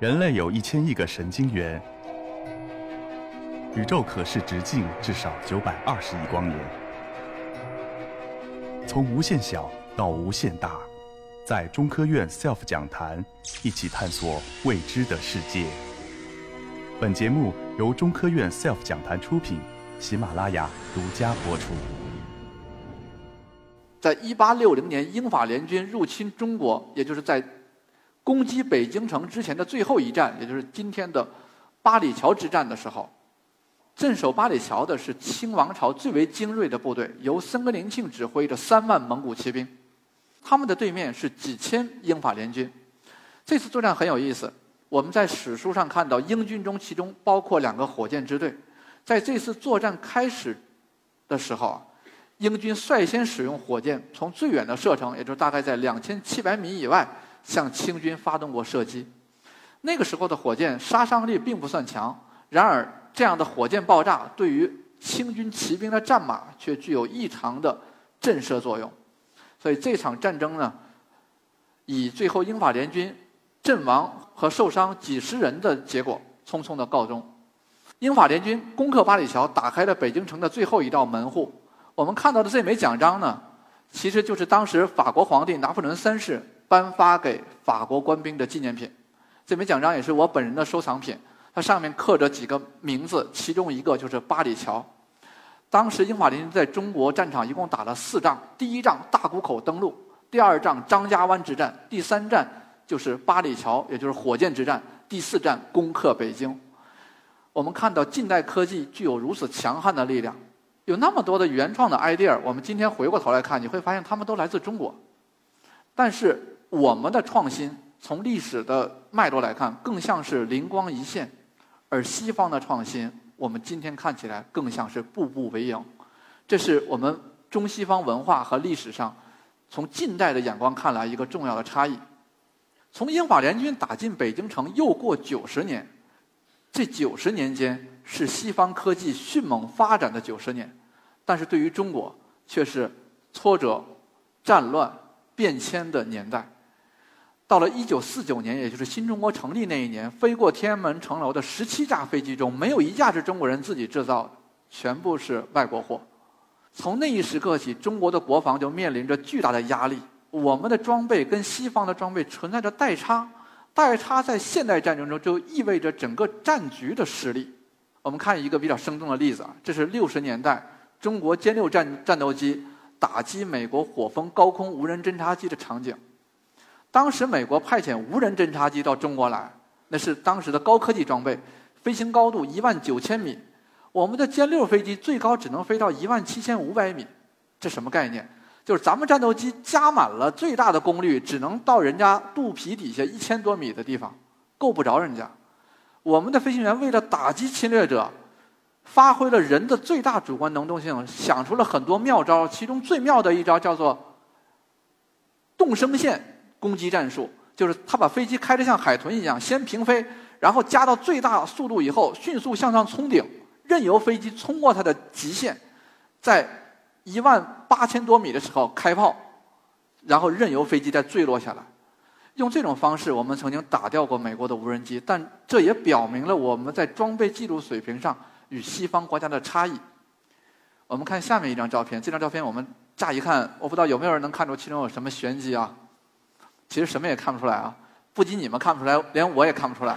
人类有一千亿个神经元，宇宙可视直径至少九百二十亿光年。从无限小到无限大，在中科院 SELF 讲坛一起探索未知的世界。本节目由中科院 SELF 讲坛出品，喜马拉雅独家播出。在一八六零年，英法联军入侵中国，也就是在。攻击北京城之前的最后一战，也就是今天的八里桥之战的时候，镇守八里桥的是清王朝最为精锐的部队，由森格林沁指挥的三万蒙古骑兵。他们的对面是几千英法联军。这次作战很有意思，我们在史书上看到英军中其中包括两个火箭支队。在这次作战开始的时候啊，英军率先使用火箭，从最远的射程，也就是大概在两千七百米以外。向清军发动过射击，那个时候的火箭杀伤力并不算强，然而这样的火箭爆炸对于清军骑兵的战马却具有异常的震慑作用，所以这场战争呢，以最后英法联军阵亡和受伤几十人的结果匆匆的告终。英法联军攻克八里桥，打开了北京城的最后一道门户。我们看到的这枚奖章呢，其实就是当时法国皇帝拿破仑三世。颁发给法国官兵的纪念品，这枚奖章也是我本人的收藏品。它上面刻着几个名字，其中一个就是八里桥。当时英法联军在中国战场一共打了四仗：第一仗大沽口登陆，第二仗张家湾之战，第三战就是八里桥，也就是火箭之战，第四战攻克北京。我们看到近代科技具有如此强悍的力量，有那么多的原创的 idea。我们今天回过头来看，你会发现他们都来自中国，但是。我们的创新从历史的脉络来看，更像是灵光一现；而西方的创新，我们今天看起来更像是步步为营。这是我们中西方文化和历史上从近代的眼光看来一个重要的差异。从英法联军打进北京城又过九十年，这九十年间是西方科技迅猛发展的九十年，但是对于中国却是挫折、战乱、变迁的年代。到了一九四九年，也就是新中国成立那一年，飞过天安门城楼的十七架飞机中，没有一架是中国人自己制造的，全部是外国货。从那一时刻起，中国的国防就面临着巨大的压力。我们的装备跟西方的装备存在着代差，代差在现代战争中就意味着整个战局的失利。我们看一个比较生动的例子啊，这是六十年代中国歼六战战斗机打击美国火蜂高空无人侦察机的场景。当时美国派遣无人侦察机到中国来，那是当时的高科技装备，飞行高度一万九千米。我们的歼六飞机最高只能飞到一万七千五百米，这什么概念？就是咱们战斗机加满了最大的功率，只能到人家肚皮底下一千多米的地方，够不着人家。我们的飞行员为了打击侵略者，发挥了人的最大主观能动性，想出了很多妙招。其中最妙的一招叫做动升线。攻击战术就是他把飞机开得像海豚一样，先平飞，然后加到最大速度以后，迅速向上冲顶，任由飞机冲过它的极限，在一万八千多米的时候开炮，然后任由飞机再坠落下来。用这种方式，我们曾经打掉过美国的无人机，但这也表明了我们在装备技术水平上与西方国家的差异。我们看下面一张照片，这张照片我们乍一看，我不知道有没有人能看出其中有什么玄机啊？其实什么也看不出来啊！不仅你们看不出来，连我也看不出来。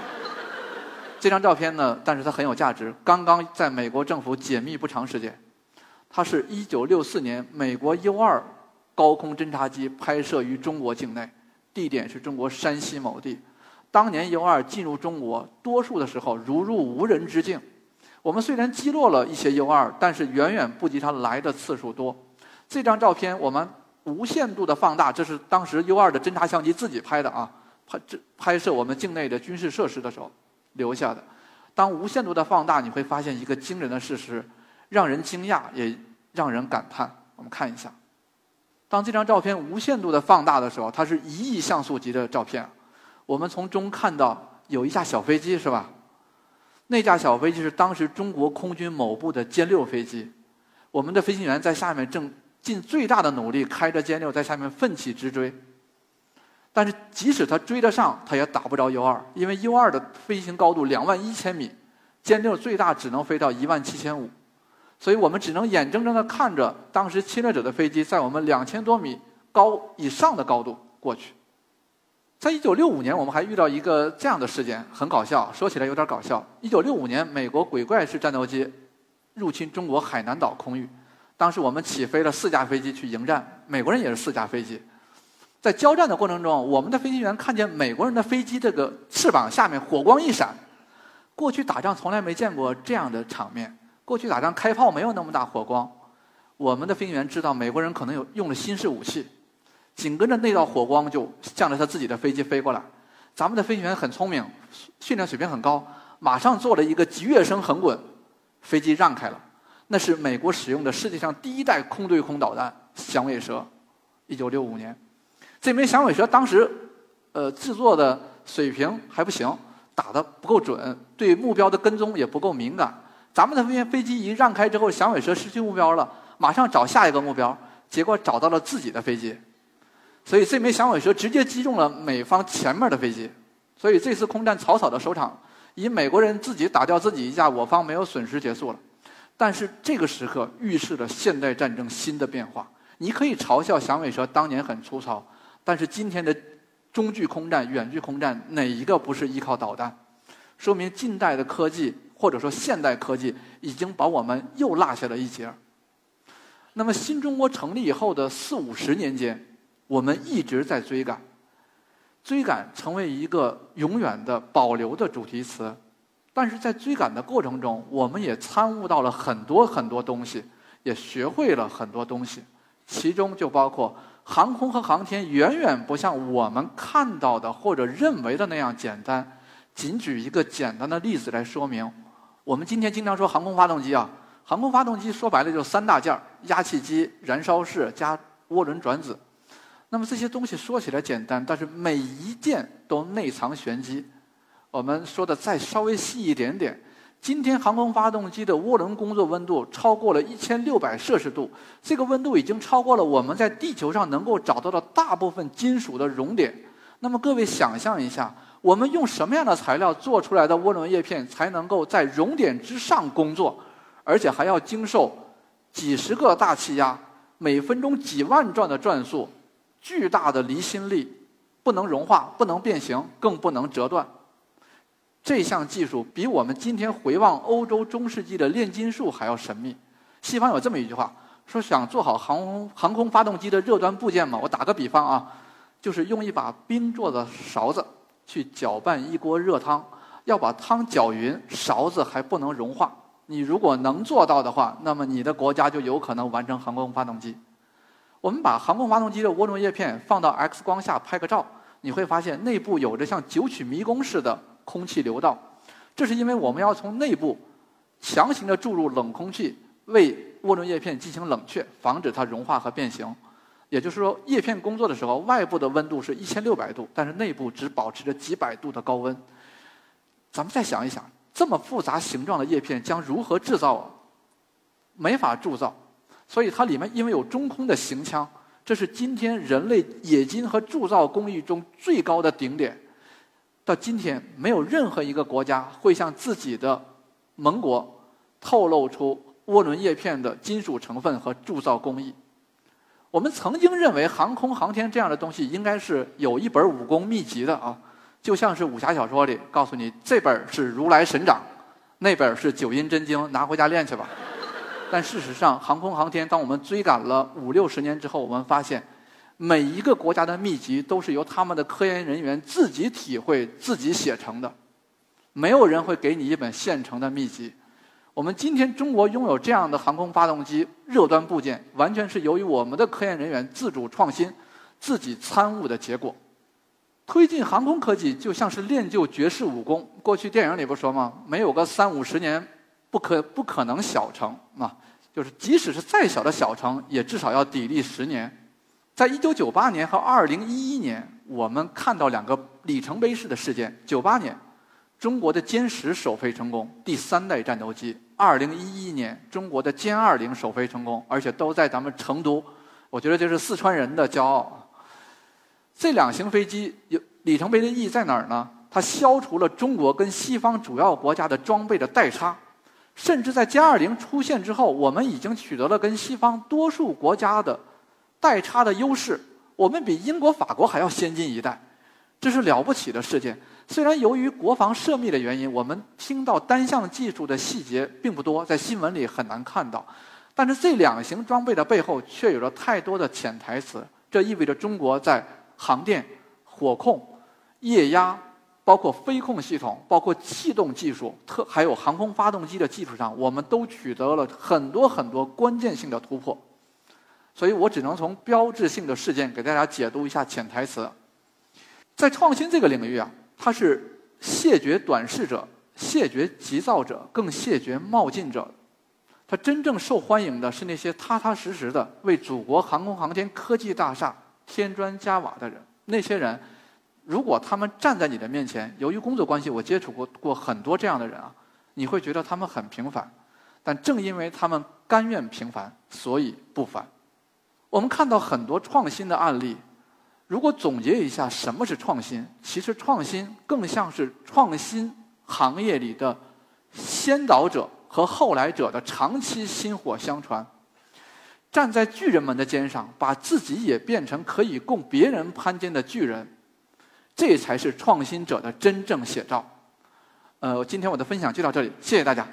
这张照片呢，但是它很有价值。刚刚在美国政府解密不长时间，它是一九六四年美国 U 二高空侦察机拍摄于中国境内，地点是中国山西某地。当年 U 二进入中国，多数的时候如入无人之境。我们虽然击落了一些 U 二，但是远远不及它来的次数多。这张照片我们。无限度的放大，这是当时 U 二的侦察相机自己拍的啊，拍这拍摄我们境内的军事设施的时候留下的。当无限度的放大，你会发现一个惊人的事实，让人惊讶也让人感叹。我们看一下，当这张照片无限度的放大的时候，它是一亿像素级的照片。我们从中看到有一架小飞机，是吧？那架小飞机是当时中国空军某部的歼六飞机，我们的飞行员在下面正。尽最大的努力，开着歼六在下面奋起直追。但是即使他追得上，他也打不着 U 二，因为 U 二的飞行高度两万一千米，歼六最大只能飞到一万七千五，所以我们只能眼睁睁地看着当时侵略者的飞机在我们两千多米高以上的高度过去。在一九六五年，我们还遇到一个这样的事件，很搞笑，说起来有点搞笑。一九六五年，美国鬼怪式战斗机入侵中国海南岛空域，当时我们起飞了四架飞机去迎战，美国人也是四架飞机。在交战的过程中，我们的飞行员看见美国人的飞机这个翅膀下面火光一闪。过去打仗从来没见过这样的场面。过去打仗开炮没有那么大火光。我们的飞行员知道美国人可能有用了新式武器，紧跟着那道火光就向着他自己的飞机飞过来。咱们的飞行员很聪明，训练水平很高，马上做了一个急跃升横滚，飞机让开了。那是美国使用的世界上第一代空对空导弹“响尾蛇”，一九六五年。这枚响尾蛇当时，呃，制作的水平还不行，打的不够准，对目标的跟踪也不够敏感。咱们的飞飞机一让开之后，响尾蛇失去目标了，马上找下一个目标，结果找到了自己的飞机，所以这枚响尾蛇直接击中了美方前面的飞机。所以这次空战草草的收场，以美国人自己打掉自己一架，我方没有损失结束了。但是这个时刻预示着现代战争新的变化。你可以嘲笑响尾蛇当年很粗糙。但是今天的中距空战、远距空战，哪一个不是依靠导弹？说明近代的科技或者说现代科技已经把我们又落下了一截。那么新中国成立以后的四五十年间，我们一直在追赶，追赶成为一个永远的保留的主题词。但是在追赶的过程中，我们也参悟到了很多很多东西，也学会了很多东西，其中就包括。航空和航天远远不像我们看到的或者认为的那样简单。仅举一个简单的例子来说明，我们今天经常说航空发动机啊，航空发动机说白了就三大件儿：压气机、燃烧室加涡轮转子。那么这些东西说起来简单，但是每一件都内藏玄机。我们说的再稍微细一点点。今天航空发动机的涡轮工作温度超过了一千六百摄氏度，这个温度已经超过了我们在地球上能够找到的大部分金属的熔点。那么各位想象一下，我们用什么样的材料做出来的涡轮叶片才能够在熔点之上工作，而且还要经受几十个大气压、每分钟几万转的转速、巨大的离心力，不能融化、不能变形、更不能折断。这项技术比我们今天回望欧洲中世纪的炼金术还要神秘。西方有这么一句话，说想做好航空航空发动机的热端部件嘛，我打个比方啊，就是用一把冰做的勺子去搅拌一锅热汤，要把汤搅匀，勺子还不能融化。你如果能做到的话，那么你的国家就有可能完成航空发动机。我们把航空发动机的涡轮叶片放到 X 光下拍个照，你会发现内部有着像九曲迷宫似的。空气流道，这是因为我们要从内部强行的注入冷空气，为涡轮叶片进行冷却，防止它融化和变形。也就是说，叶片工作的时候，外部的温度是一千六百度，但是内部只保持着几百度的高温。咱们再想一想，这么复杂形状的叶片将如何制造？没法铸造，所以它里面因为有中空的行腔，这是今天人类冶金和铸造工艺中最高的顶点。到今天，没有任何一个国家会向自己的盟国透露出涡轮叶片的金属成分和铸造工艺。我们曾经认为航空航天这样的东西应该是有一本武功秘籍的啊，就像是武侠小说里告诉你这本是如来神掌，那本是九阴真经，拿回家练去吧。但事实上，航空航天当我们追赶了五六十年之后，我们发现。每一个国家的秘籍都是由他们的科研人员自己体会、自己写成的，没有人会给你一本现成的秘籍。我们今天中国拥有这样的航空发动机热端部件，完全是由于我们的科研人员自主创新、自己参悟的结果。推进航空科技就像是练就绝世武功。过去电影里不说吗？没有个三五十年，不可不可能小成啊！就是即使是再小的小成，也至少要砥砺十年。在一九九八年和二零一一年，我们看到两个里程碑式的事件。九八年，中国的歼十首飞成功，第三代战斗机；二零一一年，中国的歼二零首飞成功，而且都在咱们成都。我觉得这是四川人的骄傲。这两型飞机有里程碑的意义在哪儿呢？它消除了中国跟西方主要国家的装备的代差，甚至在歼二零出现之后，我们已经取得了跟西方多数国家的代差的优势。我们比英国、法国还要先进一代，这是了不起的事件。虽然由于国防涉密的原因，我们听到单项技术的细节并不多，在新闻里很难看到，但是这两型装备的背后却有着太多的潜台词。这意味着中国在航电、火控、液压。包括飞控系统、包括气动技术、特还有航空发动机的技术上，我们都取得了很多很多关键性的突破。所以我只能从标志性的事件给大家解读一下潜台词。在创新这个领域啊，它是谢绝短视者、谢绝急躁者、更谢绝冒进者。它真正受欢迎的是那些踏踏实实的为祖国航空航天科技大厦添砖加瓦的人。那些人。如果他们站在你的面前，由于工作关系，我接触过过很多这样的人啊，你会觉得他们很平凡，但正因为他们甘愿平凡，所以不凡。我们看到很多创新的案例，如果总结一下什么是创新，其实创新更像是创新行业里的先导者和后来者的长期薪火相传，站在巨人们的肩上，把自己也变成可以供别人攀肩的巨人。这才是创新者的真正写照。呃，今天我的分享就到这里，谢谢大家。